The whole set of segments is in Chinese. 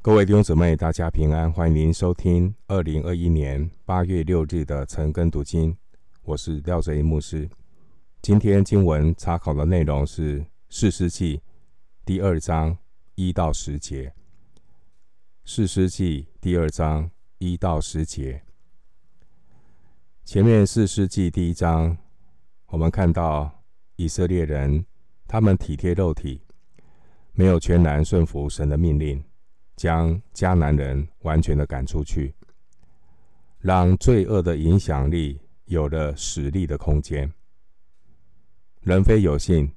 各位弟兄姊妹，大家平安，欢迎您收听二零二一年八月六日的晨更读经。我是廖哲一牧师。今天经文查考的内容是《士师记》第二章一到十节，《士师记》第二章一到十节。前面《士师记》第一章，我们看到以色列人，他们体贴肉体，没有全然顺服神的命令。将迦南人完全的赶出去，让罪恶的影响力有了实力的空间。人非有信，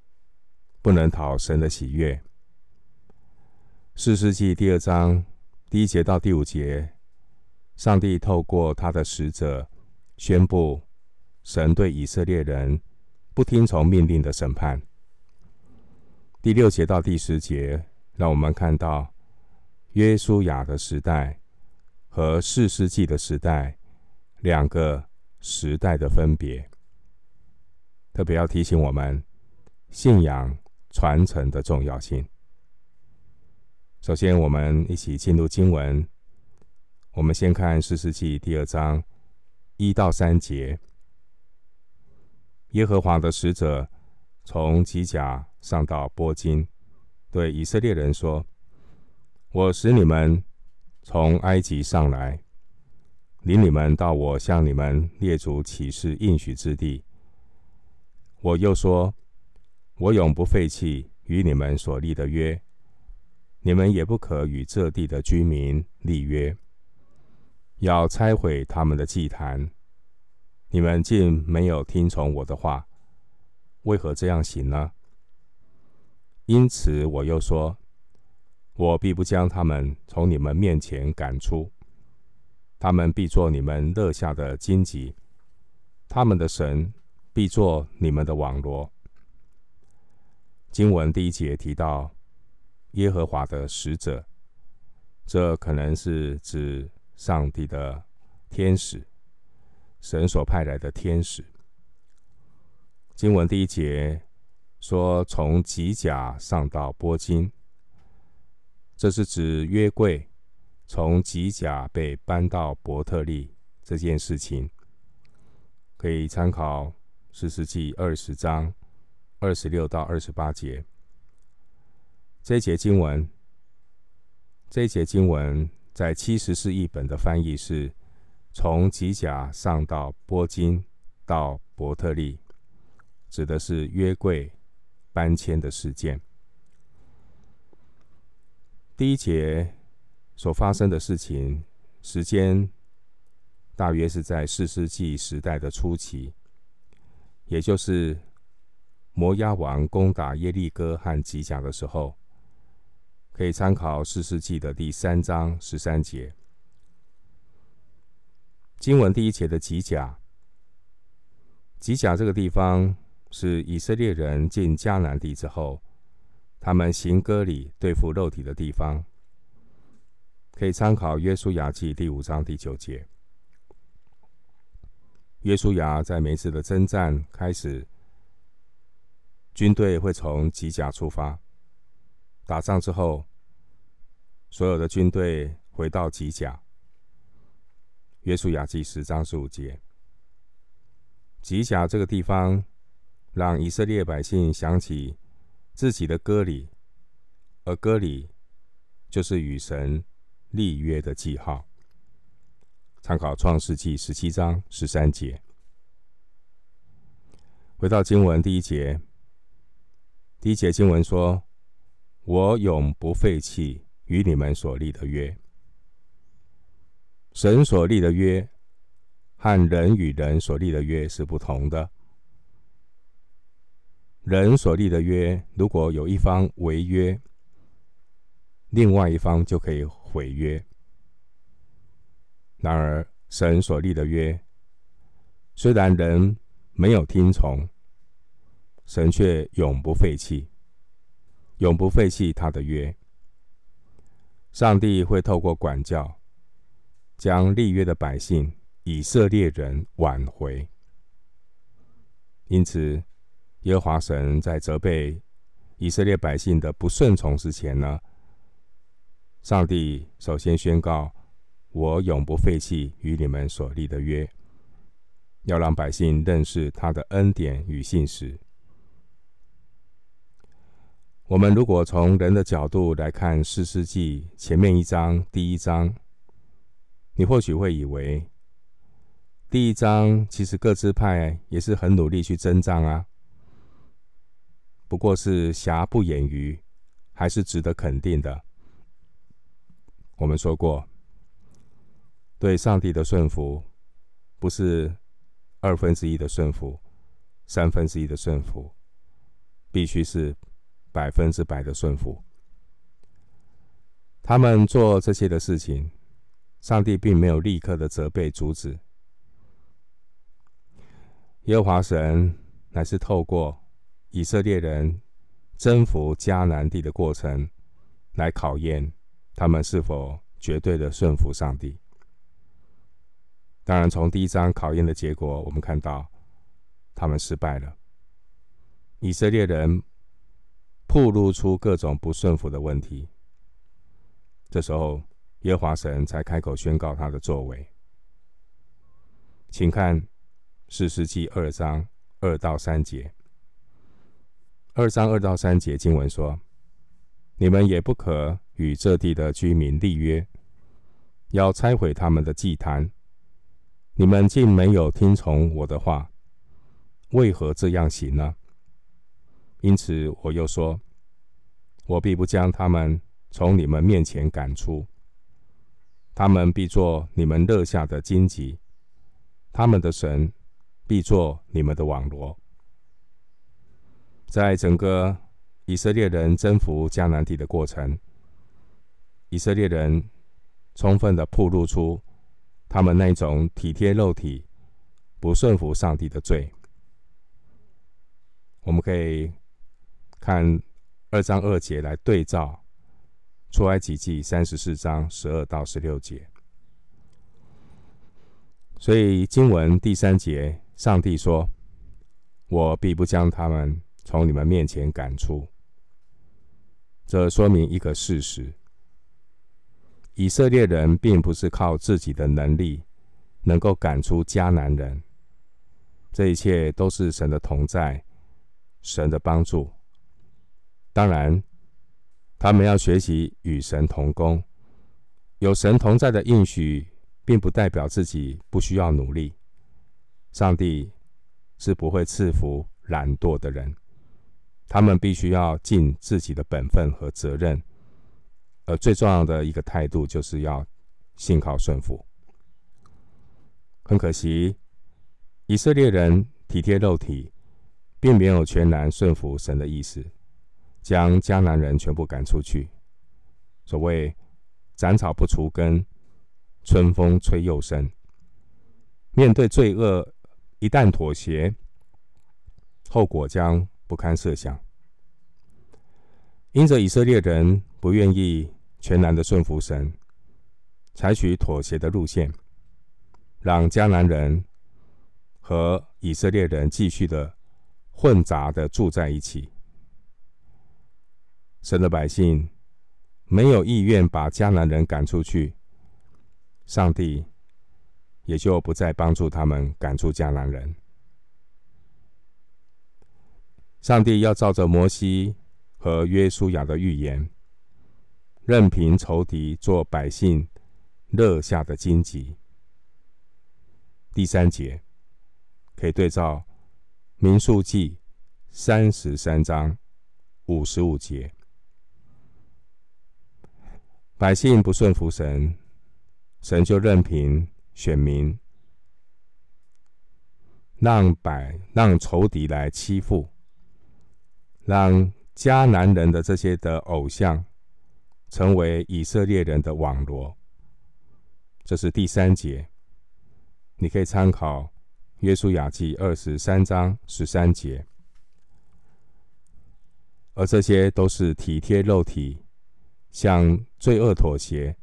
不能讨神的喜悦。四世纪第二章第一节到第五节，上帝透过他的使者宣布神对以色列人不听从命令的审判。第六节到第十节，让我们看到。约书亚的时代和四世纪的时代，两个时代的分别，特别要提醒我们信仰传承的重要性。首先，我们一起进入经文。我们先看四世纪第二章一到三节。耶和华的使者从吉甲上到波金，对以色列人说。我使你们从埃及上来，领你们到我向你们列祖起誓应许之地。我又说，我永不废弃与你们所立的约，你们也不可与这地的居民立约，要拆毁他们的祭坛。你们竟没有听从我的话，为何这样行呢？因此我又说。我必不将他们从你们面前赶出，他们必作你们肋下的荆棘，他们的神必作你们的网罗。经文第一节提到耶和华的使者，这可能是指上帝的天使，神所派来的天使。经文第一节说，从吉甲上到波金。这是指约柜从吉甲被搬到伯特利这件事情，可以参考士师记二十章二十六到二十八节。这一节经文，这一节经文在七十士译本的翻译是从吉甲上到波金到伯特利，指的是约柜搬迁的事件。第一节所发生的事情，时间大约是在四世纪时代的初期，也就是摩押王攻打耶利哥和吉甲的时候，可以参考四世纪的第三章十三节。经文第一节的吉甲，吉甲这个地方是以色列人进迦南地之后。他们行割礼对付肉体的地方，可以参考《约书亚记》第五章第九节。约书亚在每次的征战开始，军队会从吉甲出发，打仗之后，所有的军队回到吉甲。《约书亚记》十章十五节，吉甲这个地方，让以色列百姓想起。自己的割礼，而割礼就是与神立约的记号。参考创世记十七章十三节。回到经文第一节，第一节经文说：“我永不废弃与你们所立的约。”神所立的约和人与人所立的约是不同的。人所立的约，如果有一方违约，另外一方就可以毁约。然而，神所立的约，虽然人没有听从，神却永不废弃，永不废弃他的约。上帝会透过管教，将立约的百姓以色列人挽回。因此。耶和华神在责备以色列百姓的不顺从之前呢，上帝首先宣告：“我永不废弃与你们所立的约。”要让百姓认识他的恩典与信实。我们如果从人的角度来看士师记前面一章第一章，你或许会以为第一章其实各支派也是很努力去征战啊，不过是瑕不掩瑜，还是值得肯定的。我们说过，对上帝的顺服不是二分之一的顺服，三分之一的顺服，必须是。百分之百的顺服，他们做这些的事情，上帝并没有立刻的责备阻止。耶和华神乃是透过以色列人征服迦南地的过程，来考验他们是否绝对的顺服上帝。当然，从第一章考验的结果，我们看到他们失败了。以色列人。暴露出各种不顺服的问题，这时候耶和华神才开口宣告他的作为。请看士师记二章二到三节。二章二到三节经文说：“你们也不可与这地的居民立约，要拆毁他们的祭坛。你们竟没有听从我的话，为何这样行呢？”因此，我又说：“我必不将他们从你们面前赶出，他们必做你们乐下的荆棘，他们的神必做你们的网罗。”在整个以色列人征服迦南地的过程，以色列人充分的暴露出他们那种体贴肉体、不顺服上帝的罪。我们可以。看二章二节来对照出埃及记三十四章十二到十六节，所以经文第三节，上帝说：“我必不将他们从你们面前赶出。”这说明一个事实：以色列人并不是靠自己的能力能够赶出迦南人，这一切都是神的同在，神的帮助。当然，他们要学习与神同工。有神同在的应许，并不代表自己不需要努力。上帝是不会赐福懒惰的人，他们必须要尽自己的本分和责任。而最重要的一个态度，就是要信靠顺服。很可惜，以色列人体贴肉体，并没有全然顺服神的意思。将迦南人全部赶出去。所谓“斩草不除根，春风吹又生”。面对罪恶，一旦妥协，后果将不堪设想。因着以色列人不愿意全然的顺服神，采取妥协的路线，让迦南人和以色列人继续的混杂的住在一起。神的百姓没有意愿把迦南人赶出去，上帝也就不再帮助他们赶出迦南人。上帝要照着摩西和约书亚的预言，任凭仇敌做百姓热下的荆棘。第三节可以对照民数记三十三章五十五节。百姓不顺服神，神就任凭选民让百让仇敌来欺负，让迦南人的这些的偶像成为以色列人的网罗。这是第三节，你可以参考约书亚记二十三章十三节，而这些都是体贴肉体。向罪恶妥协、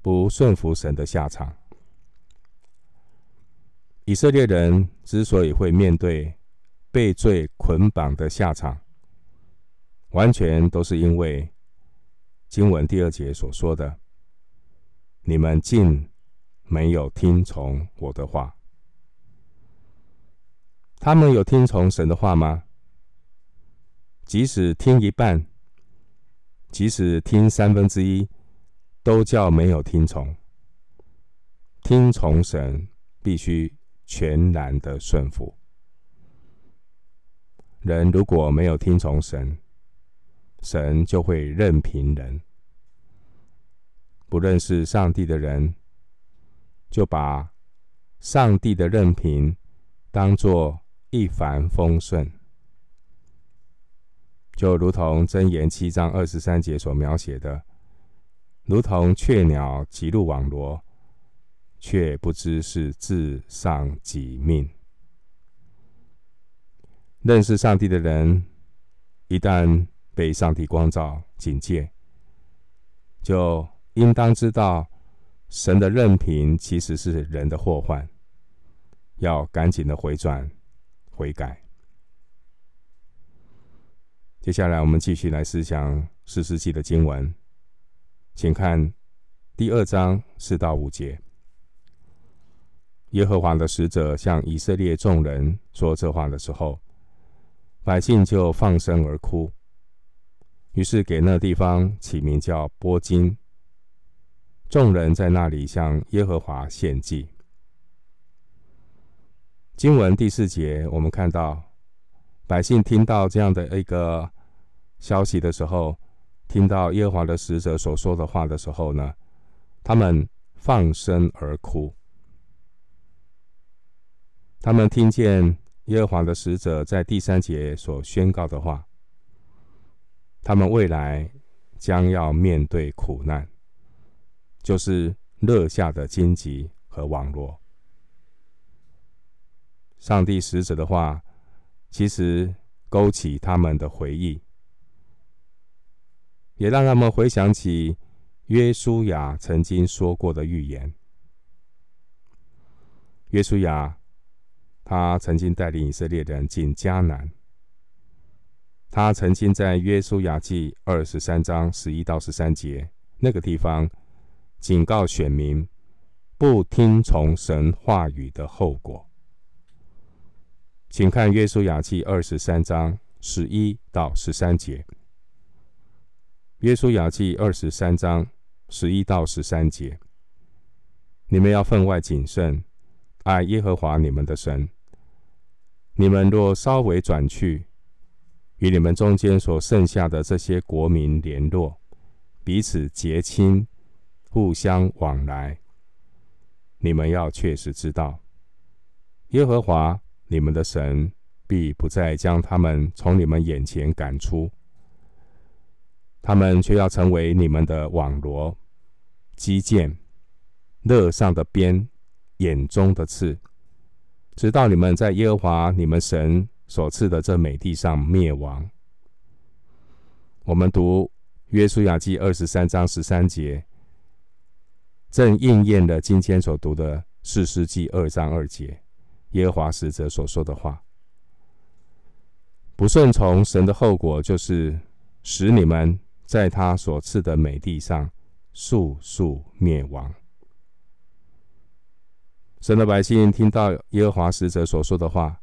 不顺服神的下场。以色列人之所以会面对被罪捆绑的下场，完全都是因为经文第二节所说的：“你们竟没有听从我的话。”他们有听从神的话吗？即使听一半，即使听三分之一，都叫没有听从。听从神，必须全然的顺服。人如果没有听从神，神就会任凭人。不认识上帝的人，就把上帝的任凭当作一帆风顺。就如同箴言七章二十三节所描写的，如同雀鸟急入网罗，却不知是自丧己命。认识上帝的人，一旦被上帝光照警戒，就应当知道神的任凭其实是人的祸患，要赶紧的回转悔改。接下来，我们继续来思想士师记的经文，请看第二章四到五节。耶和华的使者向以色列众人说这话的时候，百姓就放声而哭，于是给那地方起名叫波金。众人在那里向耶和华献祭。经文第四节，我们看到。百姓听到这样的一个消息的时候，听到耶和华的使者所说的话的时候呢，他们放声而哭。他们听见耶和华的使者在第三节所宣告的话，他们未来将要面对苦难，就是热下的荆棘和网罗。上帝使者的话。其实勾起他们的回忆，也让他们回想起约书亚曾经说过的预言。约书亚他曾经带领以色列人进迦南，他曾经在约书亚记二十三章十一到十三节那个地方警告选民不听从神话语的后果。请看《约书亚记》二十三章十一到十三节，《约书亚记》二十三章十一到十三节，你们要分外谨慎，爱耶和华你们的神。你们若稍微转去，与你们中间所剩下的这些国民联络，彼此结亲，互相往来，你们要确实知道，耶和华。你们的神必不再将他们从你们眼前赶出，他们却要成为你们的网罗、机槛、肋上的鞭、眼中的刺，直到你们在耶和华你们神所赐的这美地上灭亡。我们读约书亚记二十三章十三节，正应验了今天所读的四世纪二章二节。耶和华使者所说的话，不顺从神的后果，就是使你们在他所赐的美地上速速灭亡。神的百姓听到耶和华使者所说的话，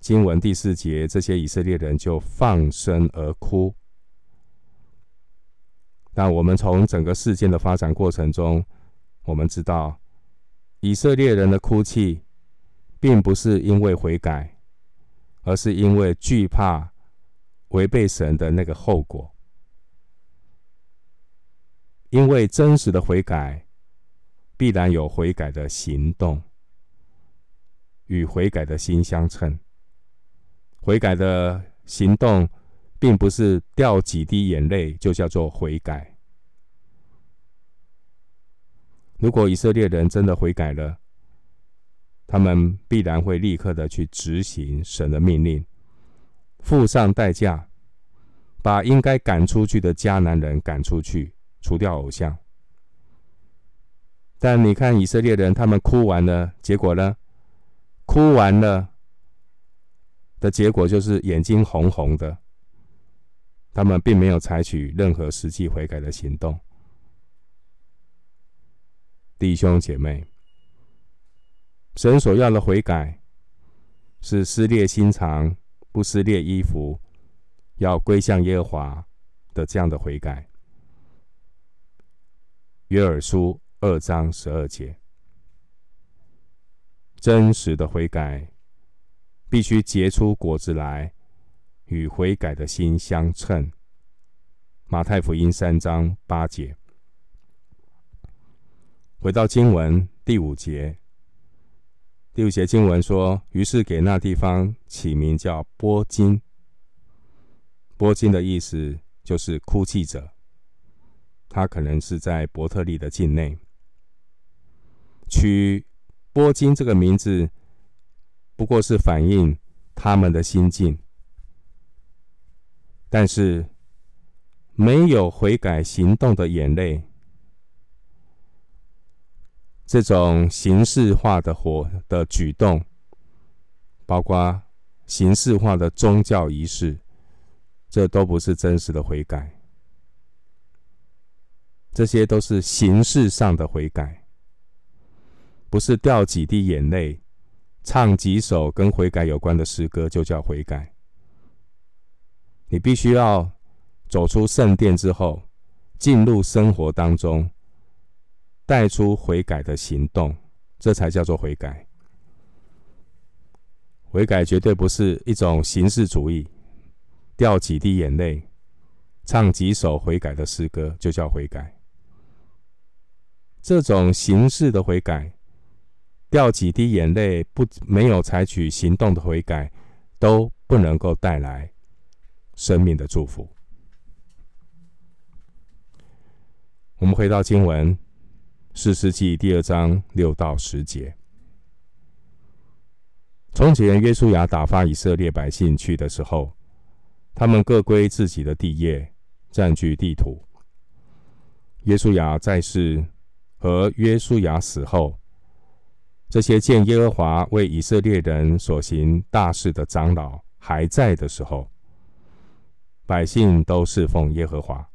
经文第四节，这些以色列人就放声而哭。但我们从整个事件的发展过程中，我们知道以色列人的哭泣。并不是因为悔改，而是因为惧怕违背神的那个后果。因为真实的悔改，必然有悔改的行动，与悔改的心相称。悔改的行动，并不是掉几滴眼泪就叫做悔改。如果以色列人真的悔改了，他们必然会立刻的去执行神的命令，付上代价，把应该赶出去的迦南人赶出去，除掉偶像。但你看以色列人，他们哭完了，结果呢？哭完了的结果就是眼睛红红的，他们并没有采取任何实际悔改的行动。弟兄姐妹，神所要的悔改是撕裂心肠，不撕裂衣服，要归向耶和华的这样的悔改。约珥书二章十二节，真实的悔改必须结出果子来，与悔改的心相称。马太福音三章八节。回到经文第五节，第五节经文说：“于是给那地方起名叫波金。波金的意思就是哭泣者。他可能是在伯特利的境内。取波金这个名字，不过是反映他们的心境。但是没有悔改行动的眼泪。”这种形式化的活的举动，包括形式化的宗教仪式，这都不是真实的悔改。这些都是形式上的悔改，不是掉几滴眼泪，唱几首跟悔改有关的诗歌就叫悔改。你必须要走出圣殿之后，进入生活当中。带出悔改的行动，这才叫做悔改。悔改绝对不是一种形式主义，掉几滴眼泪，唱几首悔改的诗歌就叫悔改。这种形式的悔改，掉几滴眼泪不没有采取行动的悔改，都不能够带来生命的祝福。我们回到经文。四世纪第二章六到十节。从前约书亚打发以色列百姓去的时候，他们各归自己的地业，占据地土。约书亚在世和约书亚死后，这些见耶和华为以色列人所行大事的长老还在的时候，百姓都侍奉耶和华。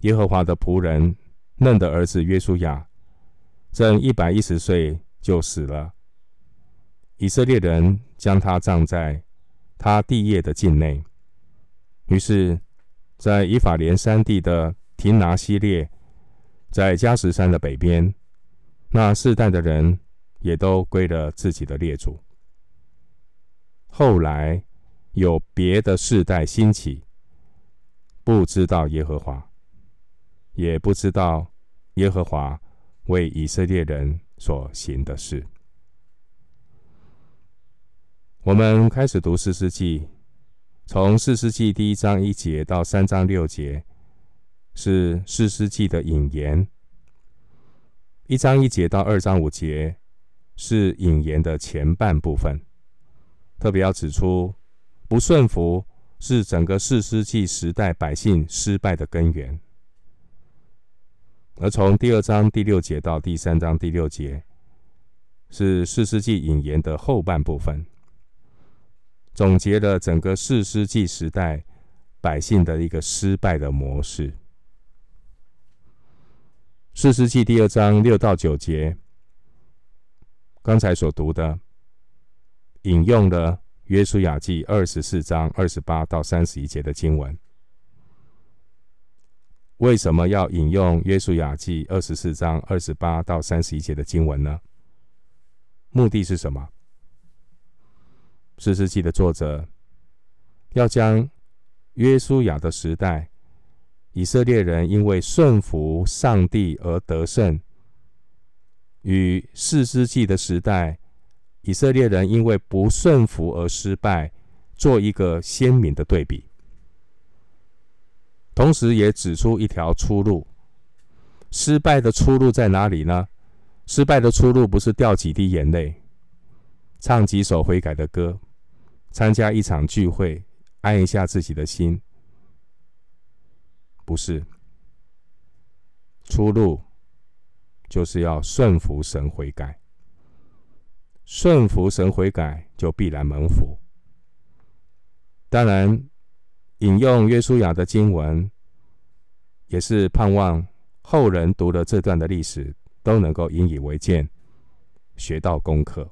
耶和华的仆人。嫩的儿子约书亚正一百一十岁就死了。以色列人将他葬在他地业的境内。于是，在以法莲山地的亭拿西列，在迦实山的北边，那世代的人也都归了自己的列祖。后来有别的世代兴起，不知道耶和华，也不知道。耶和华为以色列人所行的事。我们开始读士师记，从士师记第一章一节到三章六节，是士师记的引言；一章一节到二章五节，是引言的前半部分。特别要指出，不顺服是整个四世纪时代百姓失败的根源。而从第二章第六节到第三章第六节，是四世纪引言的后半部分，总结了整个四世纪时代百姓的一个失败的模式。士师记第二章六到九节，刚才所读的，引用了约书亚记二十四章二十八到三十一节的经文。为什么要引用约书亚记二十四章二十八到三十一节的经文呢？目的是什么？士师记的作者要将约书亚的时代，以色列人因为顺服上帝而得胜，与士师记的时代，以色列人因为不顺服而失败，做一个鲜明的对比。同时也指出一条出路。失败的出路在哪里呢？失败的出路不是掉几滴眼泪，唱几首悔改的歌，参加一场聚会，安一下自己的心。不是。出路就是要顺服神悔改。顺服神悔改，就必然蒙福。当然。引用约书亚的经文，也是盼望后人读了这段的历史，都能够引以为鉴，学到功课。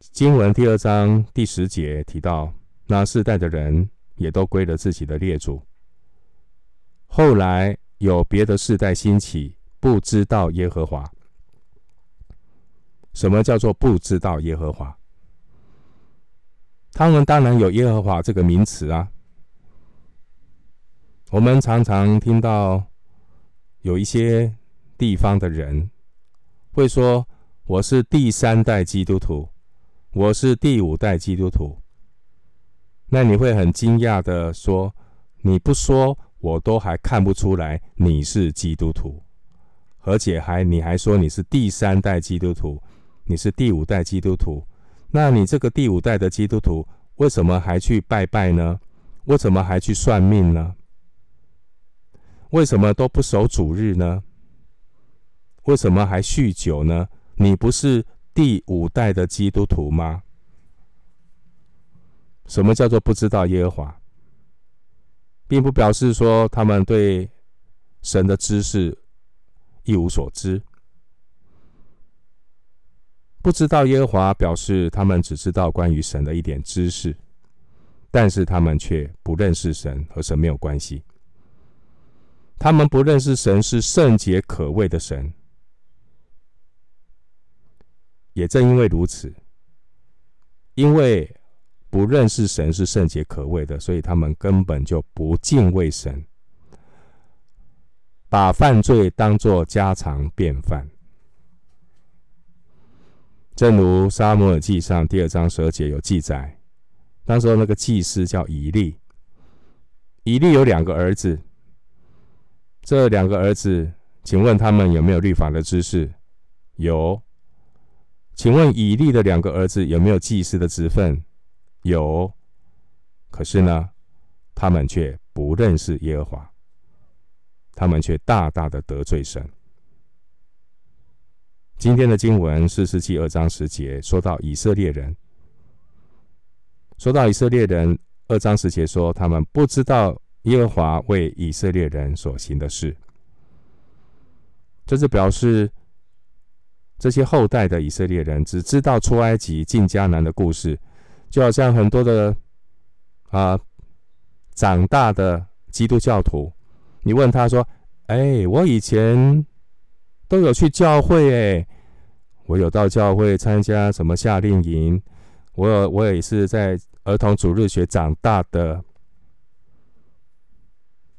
经文第二章第十节提到，那世代的人也都归了自己的列祖。后来有别的世代兴起，不知道耶和华。什么叫做不知道耶和华？他们当然有耶和华这个名词啊。我们常常听到有一些地方的人会说：“我是第三代基督徒。”我是第五代基督徒，那你会很惊讶的说：“你不说，我都还看不出来你是基督徒，而且还你还说你是第三代基督徒，你是第五代基督徒，那你这个第五代的基督徒为什么还去拜拜呢？为什么还去算命呢？为什么都不守主日呢？为什么还酗酒呢？你不是？”第五代的基督徒吗？什么叫做不知道耶和华？并不表示说他们对神的知识一无所知。不知道耶和华，表示他们只知道关于神的一点知识，但是他们却不认识神，和神没有关系。他们不认识神是圣洁可畏的神。也正因为如此，因为不认识神是圣洁可畏的，所以他们根本就不敬畏神，把犯罪当作家常便饭。正如撒母耳记上第二章十二节有记载，当时那个祭司叫以利，以利有两个儿子，这两个儿子，请问他们有没有律法的知识？有。请问以利的两个儿子有没有祭司的职分？有，可是呢，他们却不认识耶和华，他们却大大的得罪神。今天的经文士师记二章十节说到以色列人，说到以色列人二章十节说他们不知道耶和华为以色列人所行的事，这是表示。这些后代的以色列人只知道出埃及进迦南的故事，就好像很多的啊长大的基督教徒，你问他说：“哎，我以前都有去教会，哎，我有到教会参加什么夏令营，我我也是在儿童主日学长大的。”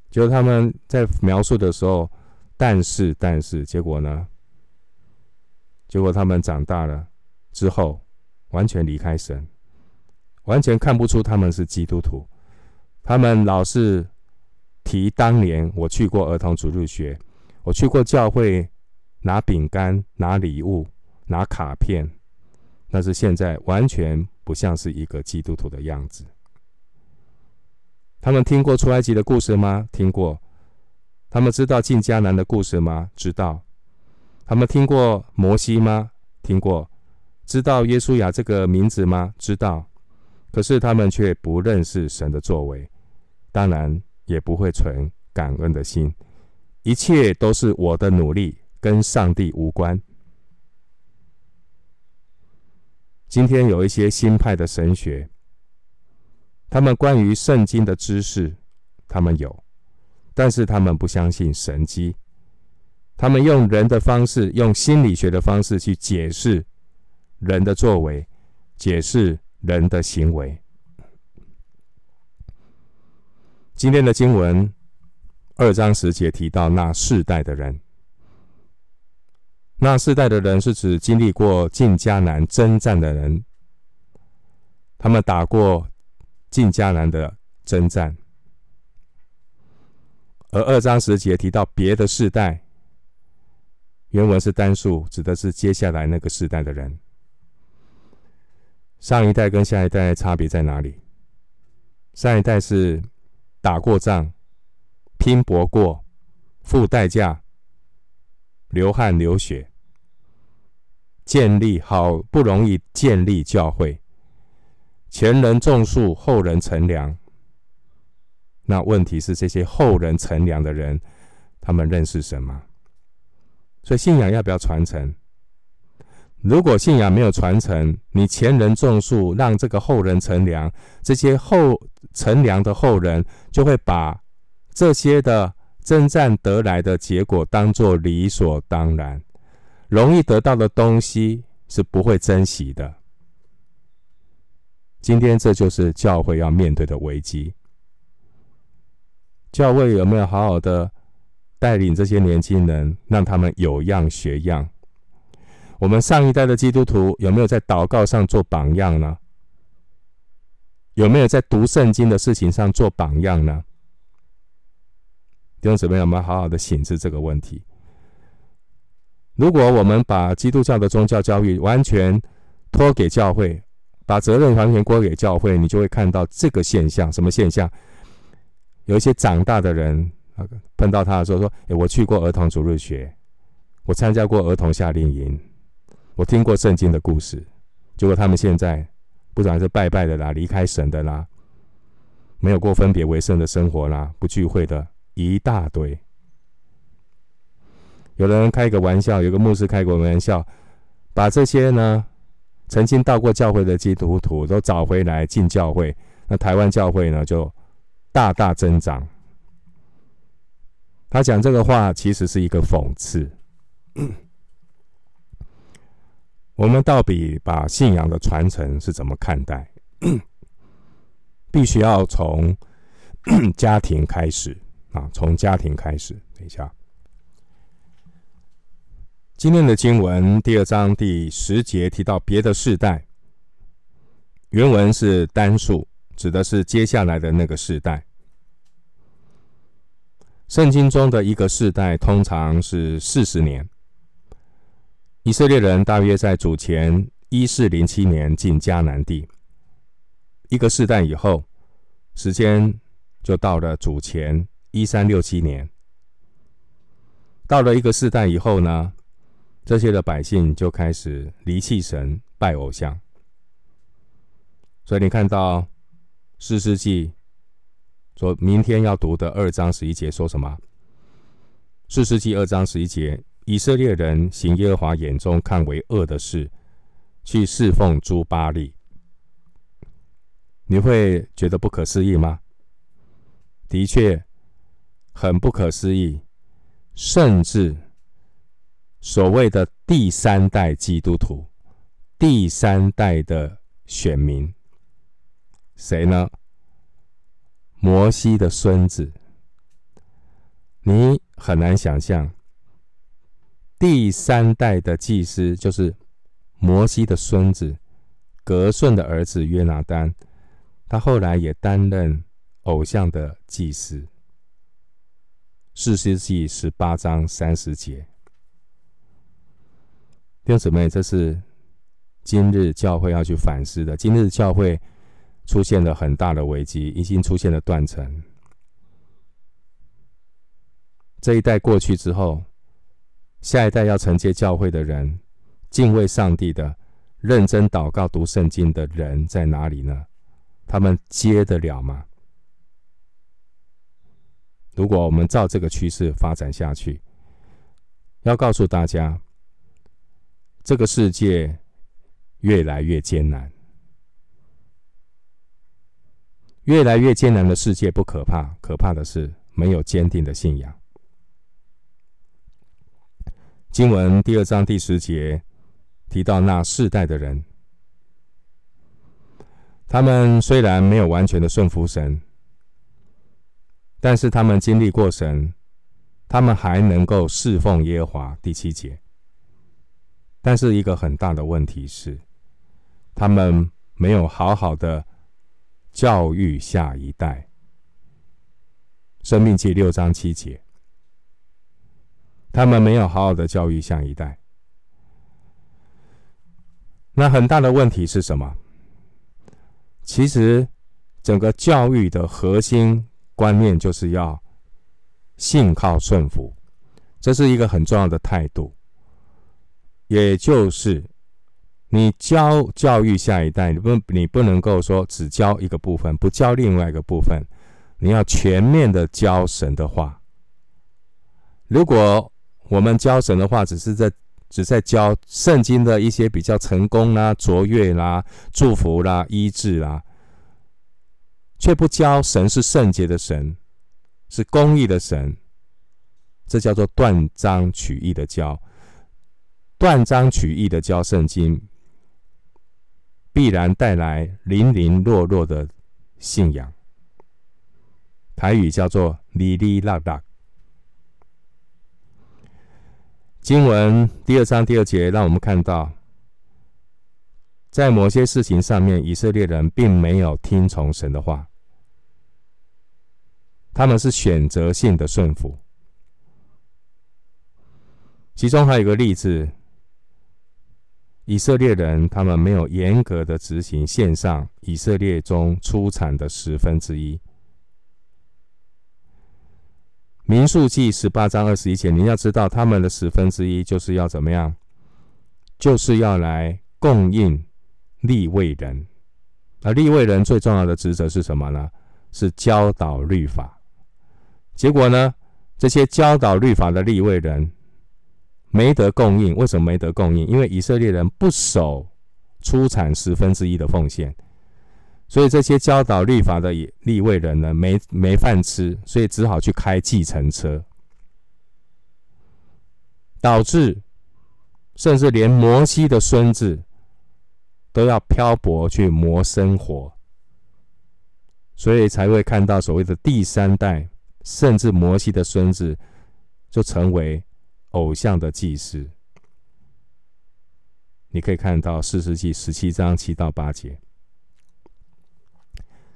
就他们在描述的时候，但是但是结果呢？结果他们长大了之后，完全离开神，完全看不出他们是基督徒。他们老是提当年我去过儿童主日学，我去过教会拿饼干、拿礼物、拿卡片，但是现在完全不像是一个基督徒的样子。他们听过出埃及的故事吗？听过。他们知道进迦南的故事吗？知道。他们听过摩西吗？听过，知道约书亚这个名字吗？知道，可是他们却不认识神的作为，当然也不会存感恩的心。一切都是我的努力，跟上帝无关。今天有一些新派的神学，他们关于圣经的知识，他们有，但是他们不相信神迹。他们用人的方式，用心理学的方式去解释人的作为，解释人的行为。今天的经文二章十节提到那世代的人，那世代的人是指经历过进迦南征战的人，他们打过进迦南的征战，而二章十节提到别的世代。原文是单数，指的是接下来那个世代的人。上一代跟下一代差别在哪里？上一代是打过仗、拼搏过、付代价、流汗流血，建立好不容易建立教会，前人种树，后人乘凉。那问题是，这些后人乘凉的人，他们认识什么？所以信仰要不要传承？如果信仰没有传承，你前人种树，让这个后人乘凉，这些后乘凉的后人就会把这些的征战得来的结果当作理所当然，容易得到的东西是不会珍惜的。今天这就是教会要面对的危机。教会有没有好好的带领这些年轻人，让他们有样学样？我们上一代的基督徒有没有在祷告上做榜样呢？有没有在读圣经的事情上做榜样呢？弟兄姊妹，有没有好好的醒思这个问题？如果我们把基督教的宗教教育完全托给教会，把责任完全归给教会，你就会看到这个现象。什么现象？有一些长大的人碰到他的时候说：“诶，我去过儿童主日学，我参加过儿童夏令营。”我听过圣经的故事，结果他们现在不管是拜拜的啦、离开神的啦、没有过分别为圣的生活啦、不聚会的一大堆。有人开个玩笑，有个牧师开个玩笑，把这些呢曾经到过教会的基督徒都找回来进教会，那台湾教会呢就大大增长。他讲这个话其实是一个讽刺。我们到底把信仰的传承是怎么看待？必须要从 家庭开始啊，从家庭开始。等一下，今天的经文第二章第十节提到别的世代，原文是单数，指的是接下来的那个世代。圣经中的一个世代通常是四十年。以色列人大约在主前一四零七年进迦南地，一个世代以后，时间就到了主前一三六七年。到了一个世代以后呢，这些的百姓就开始离弃神、拜偶像。所以你看到四世纪，说明天要读的二章十一节说什么？四世纪二章十一节。以色列人行耶和华眼中看为恶的事，去侍奉诸巴利，你会觉得不可思议吗？的确，很不可思议。甚至所谓的第三代基督徒，第三代的选民，谁呢？摩西的孙子，你很难想象。第三代的祭司就是摩西的孙子革顺的儿子约拿单，他后来也担任偶像的祭司。四世纪十八章三十节，弟兄姊妹，这是今日教会要去反思的。今日教会出现了很大的危机，已经出现了断层。这一代过去之后。下一代要承接教会的人，敬畏上帝的、认真祷告、读圣经的人在哪里呢？他们接得了吗？如果我们照这个趋势发展下去，要告诉大家，这个世界越来越艰难，越来越艰难的世界不可怕，可怕的是没有坚定的信仰。经文第二章第十节提到那世代的人，他们虽然没有完全的顺服神，但是他们经历过神，他们还能够侍奉耶和华。第七节，但是一个很大的问题是，他们没有好好的教育下一代。生命记六章七节。他们没有好好的教育下一代，那很大的问题是什么？其实，整个教育的核心观念就是要信靠顺服，这是一个很重要的态度。也就是你教教育下一代，你不你不能够说只教一个部分，不教另外一个部分，你要全面的教神的话。如果我们教神的话，只是在只在教圣经的一些比较成功啦、卓越啦、祝福啦、医治啦，却不教神是圣洁的神，是公义的神，这叫做断章取义的教。断章取义的教圣经，必然带来零零落落的信仰。台语叫做“哩哩啦啦”。经文第二章第二节，让我们看到，在某些事情上面，以色列人并没有听从神的话，他们是选择性的顺服。其中还有一个例子，以色列人他们没有严格的执行献上以色列中出产的十分之一。民数记十八章二十一节，你要知道，他们的十分之一就是要怎么样？就是要来供应利未人。而利未人最重要的职责是什么呢？是教导律法。结果呢，这些教导律法的利未人没得供应。为什么没得供应？因为以色列人不守出产十分之一的奉献。所以这些教导律法的立位人呢，没没饭吃，所以只好去开计程车，导致甚至连摩西的孙子都要漂泊去磨生活，所以才会看到所谓的第三代，甚至摩西的孙子就成为偶像的祭司。你可以看到四世纪十七章七到八节。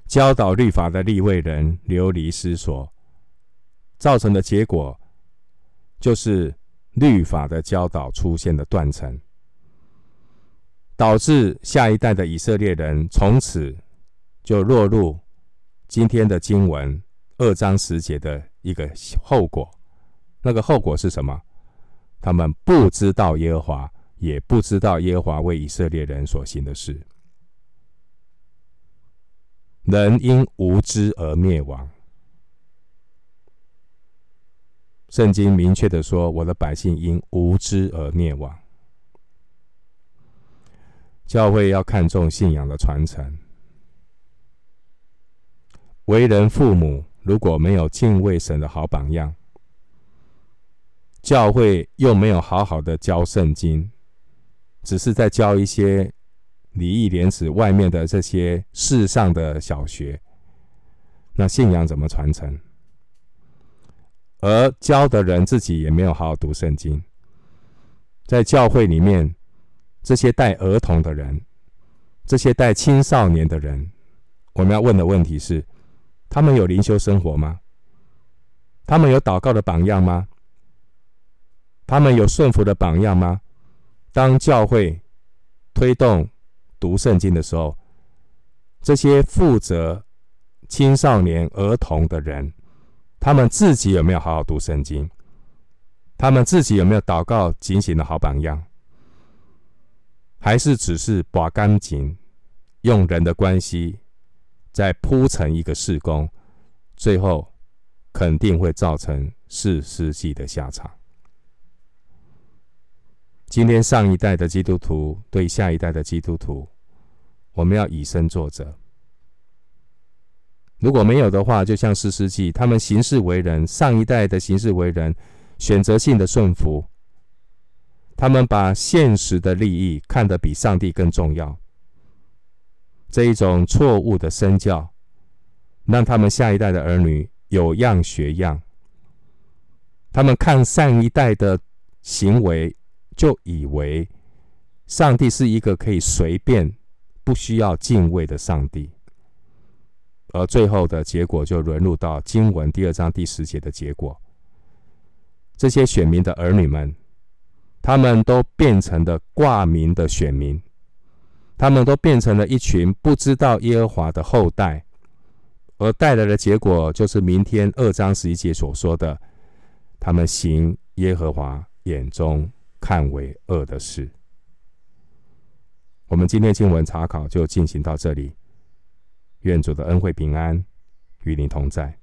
教导律法的立位人流离失所，造成的结果就是律法的教导出现了断层，导致下一代的以色列人从此就落入今天的经文二章十节的一个后果。那个后果是什么？他们不知道耶和华，也不知道耶和华为以色列人所行的事。人因无知而灭亡。圣经明确的说：“我的百姓因无知而灭亡。”教会要看重信仰的传承。为人父母如果没有敬畏神的好榜样，教会又没有好好的教圣经，只是在教一些。礼义廉耻，外面的这些世上的小学，那信仰怎么传承？而教的人自己也没有好好读圣经，在教会里面，这些带儿童的人，这些带青少年的人，我们要问的问题是：他们有灵修生活吗？他们有祷告的榜样吗？他们有顺服的榜样吗？当教会推动。读圣经的时候，这些负责青少年儿童的人，他们自己有没有好好读圣经？他们自己有没有祷告警醒的好榜样？还是只是把干净，用人的关系再铺成一个事工，最后肯定会造成四世纪的下场。今天上一代的基督徒对下一代的基督徒，我们要以身作则。如果没有的话，就像士师记，他们行事为人，上一代的行事为人，选择性的顺服，他们把现实的利益看得比上帝更重要。这一种错误的身教，让他们下一代的儿女有样学样。他们看上一代的行为。就以为上帝是一个可以随便、不需要敬畏的上帝，而最后的结果就沦入到经文第二章第十节的结果。这些选民的儿女们，他们都变成了挂名的选民，他们都变成了一群不知道耶和华的后代，而带来的结果就是明天二章十一节所说的：他们行耶和华眼中看为恶的事，我们今天经文查考就进行到这里。愿主的恩惠平安与你同在。